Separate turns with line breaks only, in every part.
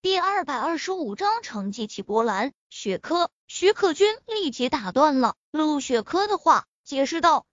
第二百二十五章成绩起波澜。雪珂，徐可军立即打断了陆雪珂的话，解释道：“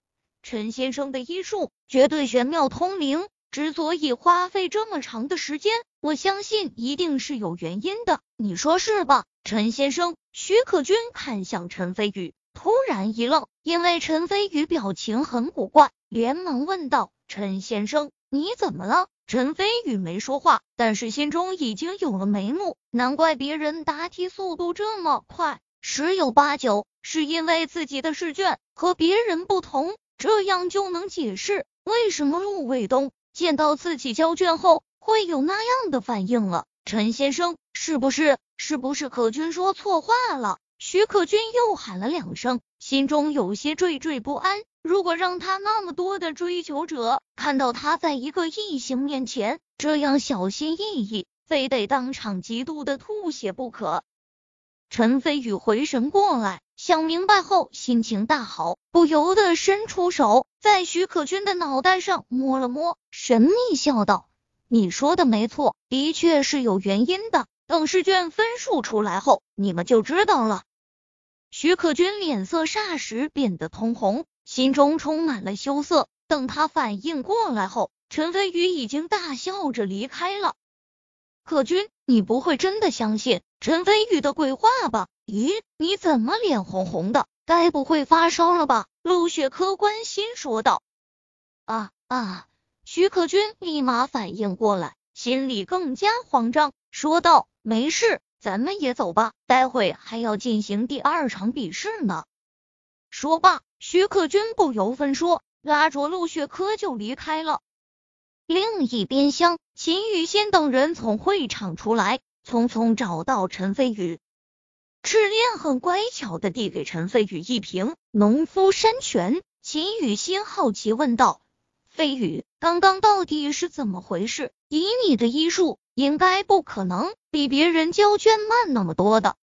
陈先生的医术绝对玄妙通灵，之所以花费这么长的时间，我相信一定是有原因的。你说是吧，陈先生？”徐可军看向陈飞宇，突然一愣，因为陈飞宇表情很古怪，连忙问道：“陈先生，你怎么了？”陈飞宇没说话，但是心中已经有了眉目。难怪别人答题速度这么快，十有八九是因为自己的试卷和别人不同，这样就能解释为什么陆卫东见到自己交卷后会有那样的反应了。陈先生，是不是是不是可君说错话了？徐可君又喊了两声，心中有些惴惴不安。如果让他那么多的追求者看到他在一个异性面前这样小心翼翼，非得当场极度的吐血不可。陈飞宇回神过来，想明白后，心情大好，不由得伸出手，在徐可君的脑袋上摸了摸，神秘笑道：“你说的没错，的确是有原因的。等试卷分数出来后，你们就知道了。”徐可君脸色霎时变得通红。心中充满了羞涩。等他反应过来后，陈飞宇已经大笑着离开了。可君，你不会真的相信陈飞宇的鬼话吧？咦，你怎么脸红红的？该不会发烧了吧？陆雪珂关心说道。啊啊！徐可君立马反应过来，心里更加慌张，说道：“没事，咱们也走吧，待会还要进行第二场比试呢。”说罢。徐克军不由分说，拉着陆雪珂就离开了。另一边厢，秦雨仙等人从会场出来，匆匆找到陈飞宇。赤练很乖巧的递给陈飞宇一瓶农夫山泉。秦雨仙好奇问道：“飞宇，刚刚到底是怎么回事？以你的医术，应该不可能比别人交卷慢那么多的。”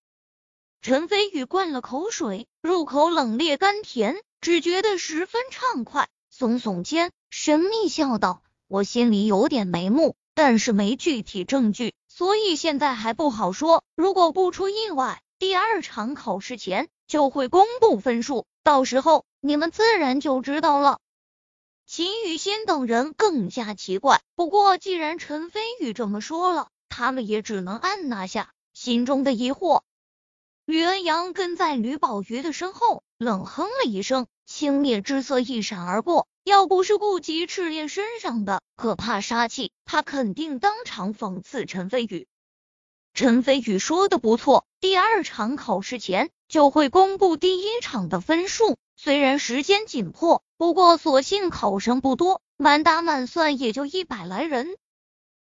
陈飞宇灌了口水，入口冷冽甘甜。只觉得十分畅快，耸耸肩，神秘笑道：“我心里有点眉目，但是没具体证据，所以现在还不好说。如果不出意外，第二场考试前就会公布分数，到时候你们自然就知道了。”秦雨欣等人更加奇怪，不过既然陈飞宇这么说了，他们也只能按捺下心中的疑惑。吕恩阳跟在吕宝瑜的身后，冷哼了一声。轻蔑之色一闪而过，要不是顾及赤烈身上的可怕杀气，他肯定当场讽刺陈飞宇。陈飞宇说的不错，第二场考试前就会公布第一场的分数。虽然时间紧迫，不过所幸考生不多，满打满算也就一百来人。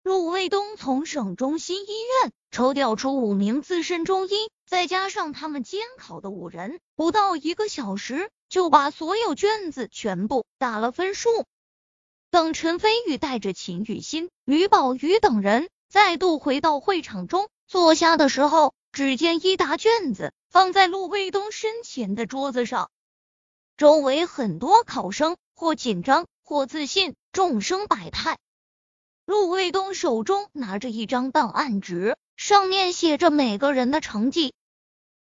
陆卫东从省中心医院抽调出五名资深中医，再加上他们监考的五人，不到一个小时。就把所有卷子全部打了分数。等陈飞宇带着秦雨欣、吕宝瑜等人再度回到会场中坐下的时候，只见一沓卷子放在陆卫东身前的桌子上，周围很多考生或紧张或自信，众生百态。陆卫东手中拿着一张档案纸，上面写着每个人的成绩。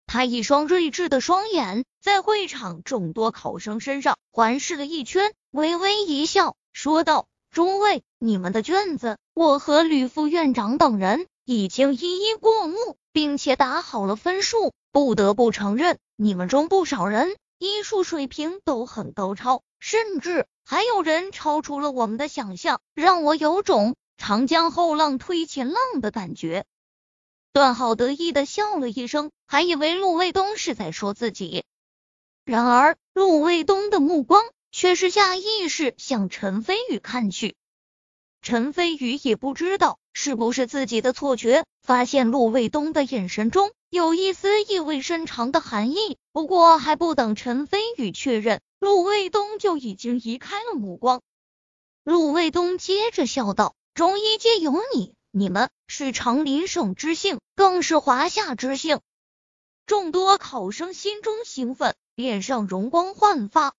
他一双睿智的双眼在会场众多考生身上环视了一圈，微微一笑，说道：“诸位，你们的卷子，我和吕副院长等人已经一一过目，并且打好了分数。不得不承认，你们中不少人医术水平都很高超，甚至还有人超出了我们的想象，让我有种长江后浪推前浪的感觉。”段浩得意的笑了一声，还以为陆卫东是在说自己。然而，陆卫东的目光却是下意识向陈飞宇看去。陈飞宇也不知道是不是自己的错觉，发现陆卫东的眼神中有一丝意味深长的寒意。不过，还不等陈飞宇确认，陆卫东就已经移开了目光。陆卫东接着笑道：“中医界有你。”你们是长林省之幸，更是华夏之幸。众多考生心中兴奋，脸上容光焕发。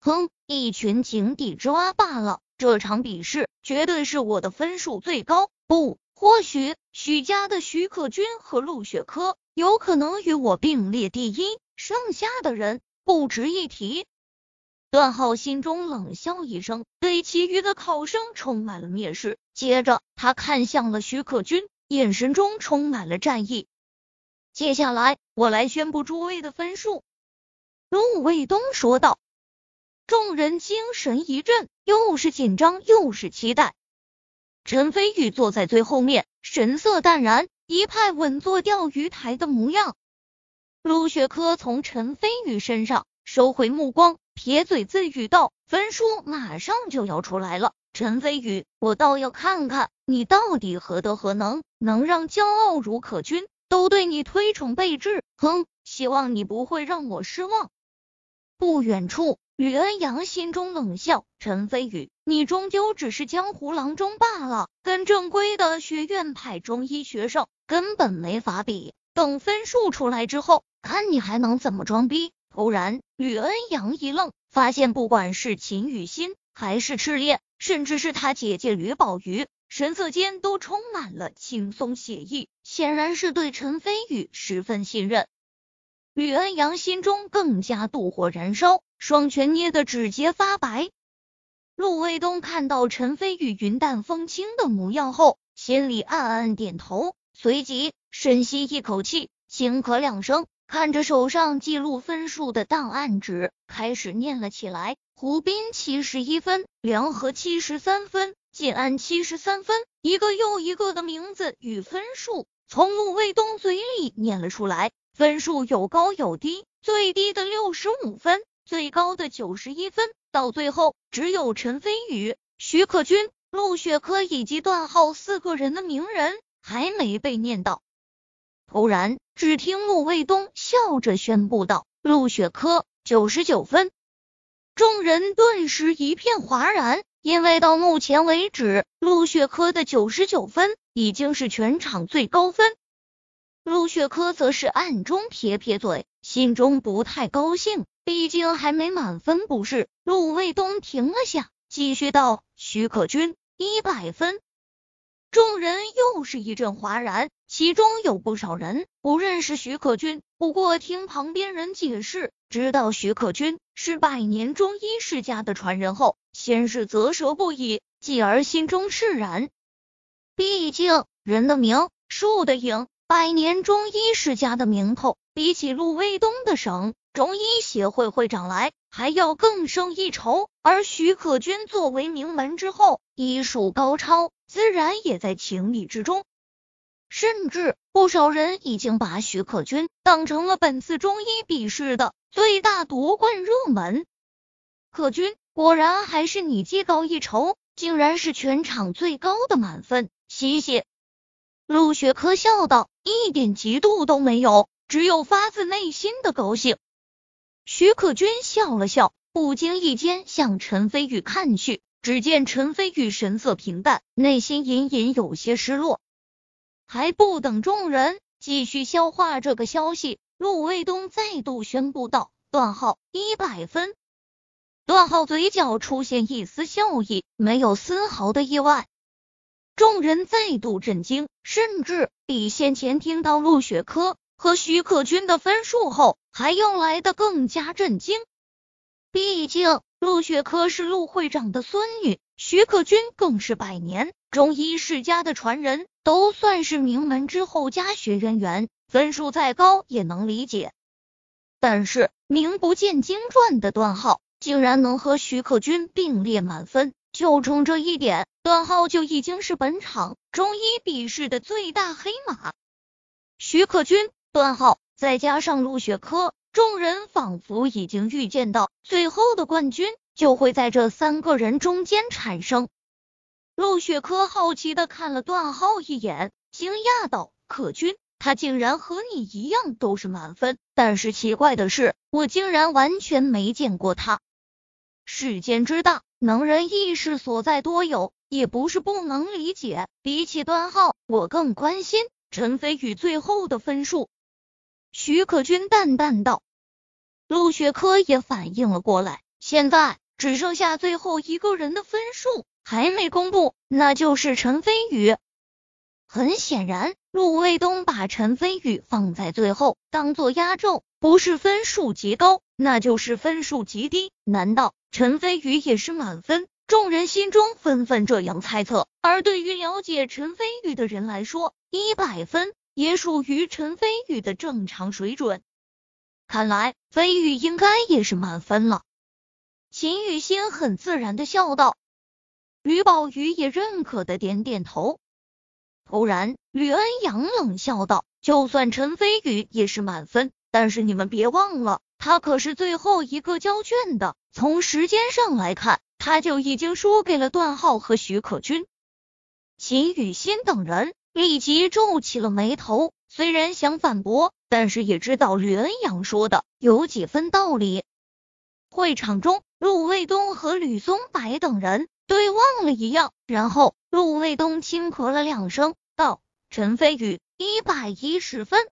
哼，一群井底之蛙罢了。这场比试绝对是我的分数最高。不，或许许家的许可军和陆雪珂有可能与我并列第一，剩下的人不值一提。段浩心中冷笑一声，对其余的考生充满了蔑视。接着，他看向了徐可军，眼神中充满了战意。接下来，我来宣布诸位的分数。”陆卫东说道。众人精神一振，又是紧张又是期待。陈飞宇坐在最后面，神色淡然，一派稳坐钓鱼台的模样。陆雪珂从陈飞宇身上收回目光。撇嘴自语道：“分数马上就要出来了，陈飞宇，我倒要看看你到底何德何能，能让骄傲如可君都对你推崇备至。哼，希望你不会让我失望。”不远处，吕恩阳心中冷笑：“陈飞宇，你终究只是江湖郎中罢了，跟正规的学院派中医学生根本没法比。等分数出来之后，看你还能怎么装逼。”偶然，吕恩阳一愣，发现不管是秦雨欣，还是赤烈，甚至是他姐姐吕宝瑜，神色间都充满了轻松写意，显然是对陈飞宇十分信任。吕恩阳心中更加妒火燃烧，双拳捏得指节发白。陆卫东看到陈飞宇云淡风轻的模样后，心里暗暗点头，随即深吸一口气，轻咳两声。看着手上记录分数的档案纸，开始念了起来：胡斌七十一分，梁河七十三分，晋安七十三分，一个又一个的名字与分数从陆卫东嘴里念了出来。分数有高有低，最低的六十五分，最高的九十一分，到最后只有陈飞宇、徐克军、陆雪珂以及段浩四个人的名人还没被念到。突然，只听陆卫东笑着宣布道：“陆雪珂九十九分。”众人顿时一片哗然，因为到目前为止，陆雪珂的九十九分已经是全场最高分。陆雪珂则是暗中撇撇嘴，心中不太高兴，毕竟还没满分不是？陆卫东停了下，继续道：“徐可君一百分。”众人又是一阵哗然，其中有不少人不认识徐可君，不过听旁边人解释，知道徐可君是百年中医世家的传人后，先是啧舌不已，继而心中释然。毕竟人的名，树的影，百年中医世家的名头，比起陆卫东的省中医协会会长来，还要更胜一筹。而徐可君作为名门之后，医术高超。自然也在情理之中，甚至不少人已经把许可君当成了本次中医比试的最大夺冠热门。可君果然还是你技高一筹，竟然是全场最高的满分，谢谢。陆雪珂笑道，一点嫉妒都没有，只有发自内心的高兴。许可君笑了笑，不经意间向陈飞宇看去。只见陈飞宇神色平淡，内心隐隐有些失落。还不等众人继续消化这个消息，陆卫东再度宣布道：“段浩一百分。”段浩嘴角出现一丝笑意，没有丝毫的意外。众人再度震惊，甚至比先前听到陆雪珂和徐可君的分数后还要来的更加震惊。毕竟。陆雪珂是陆会长的孙女，徐克军更是百年中医世家的传人，都算是名门之后家学渊源，分数再高也能理解。但是名不见经传的段浩竟然能和徐克军并列满分，就冲这一点，段浩就已经是本场中医笔试的最大黑马。徐克军、段浩再加上陆雪珂。众人仿佛已经预见到，最后的冠军就会在这三个人中间产生。陆雪珂好奇的看了段浩一眼，惊讶道：“可君，他竟然和你一样都是满分，但是奇怪的是，我竟然完全没见过他。世间之大，能人异士所在多有，也不是不能理解。比起段浩，我更关心陈飞宇最后的分数。”许可君淡淡道。陆雪珂也反应了过来，现在只剩下最后一个人的分数还没公布，那就是陈飞宇。很显然，陆卫东把陈飞宇放在最后，当做压轴，不是分数极高，那就是分数极低。难道陈飞宇也是满分？众人心中纷纷这样猜测。而对于了解陈飞宇的人来说，一百分也属于陈飞宇的正常水准。看来飞宇应该也是满分了。秦雨欣很自然的笑道。吕宝瑜也认可的点点头。突然，吕恩阳冷笑道：“就算陈飞宇也是满分，但是你们别忘了，他可是最后一个交卷的。从时间上来看，他就已经输给了段浩和徐可君。”秦雨欣等人立即皱起了眉头，虽然想反驳，但是也知道吕恩阳说的有几分道理。会场中，陆卫东和吕松柏等人。对望了一样，然后陆卫东轻咳了两声，道：“陈飞宇一百一十分。”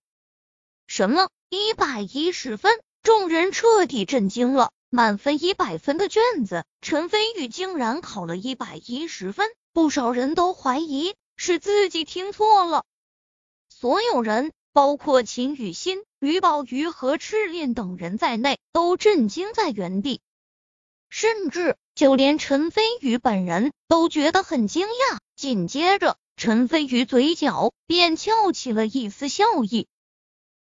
什么？一百一十分？众人彻底震惊了。满分一百分的卷子，陈飞宇竟然考了一百一十分。不少人都怀疑是自己听错了。所有人，包括秦雨欣、吕宝瑜和赤练等人在内，都震惊在原地，甚至。就连陈飞宇本人都觉得很惊讶，紧接着陈飞宇嘴角便翘起了一丝笑意。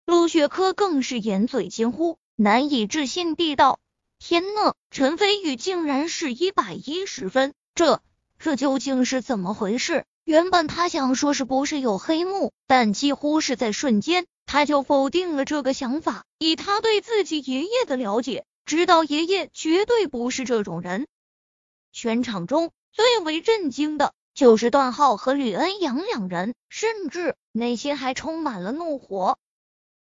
陆雪珂更是掩嘴惊呼，难以置信地道：“天呐，陈飞宇竟然是一百一十分，这这究竟是怎么回事？”原本他想说是不是有黑幕，但几乎是在瞬间，他就否定了这个想法。以他对自己爷爷的了解，知道爷爷绝对不是这种人。全场中最为震惊的就是段浩和吕恩阳两人，甚至内心还充满了怒火。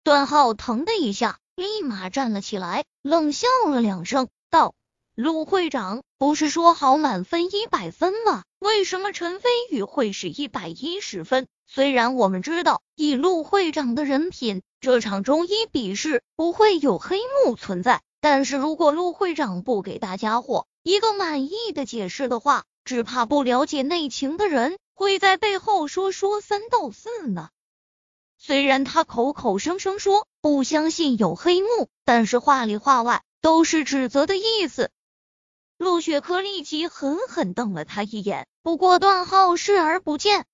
段浩腾的一下，立马站了起来，冷笑了两声，道：“陆会长，不是说好满分一百分吗？为什么陈飞宇会是一百一十分？虽然我们知道，以陆会长的人品，这场中医比试不会有黑幕存在，但是如果陆会长不给大家伙。”一个满意的解释的话，只怕不了解内情的人会在背后说说三道四呢。虽然他口口声声说不相信有黑幕，但是话里话外都是指责的意思。陆雪珂立即狠狠瞪了他一眼，不过段浩视而不见。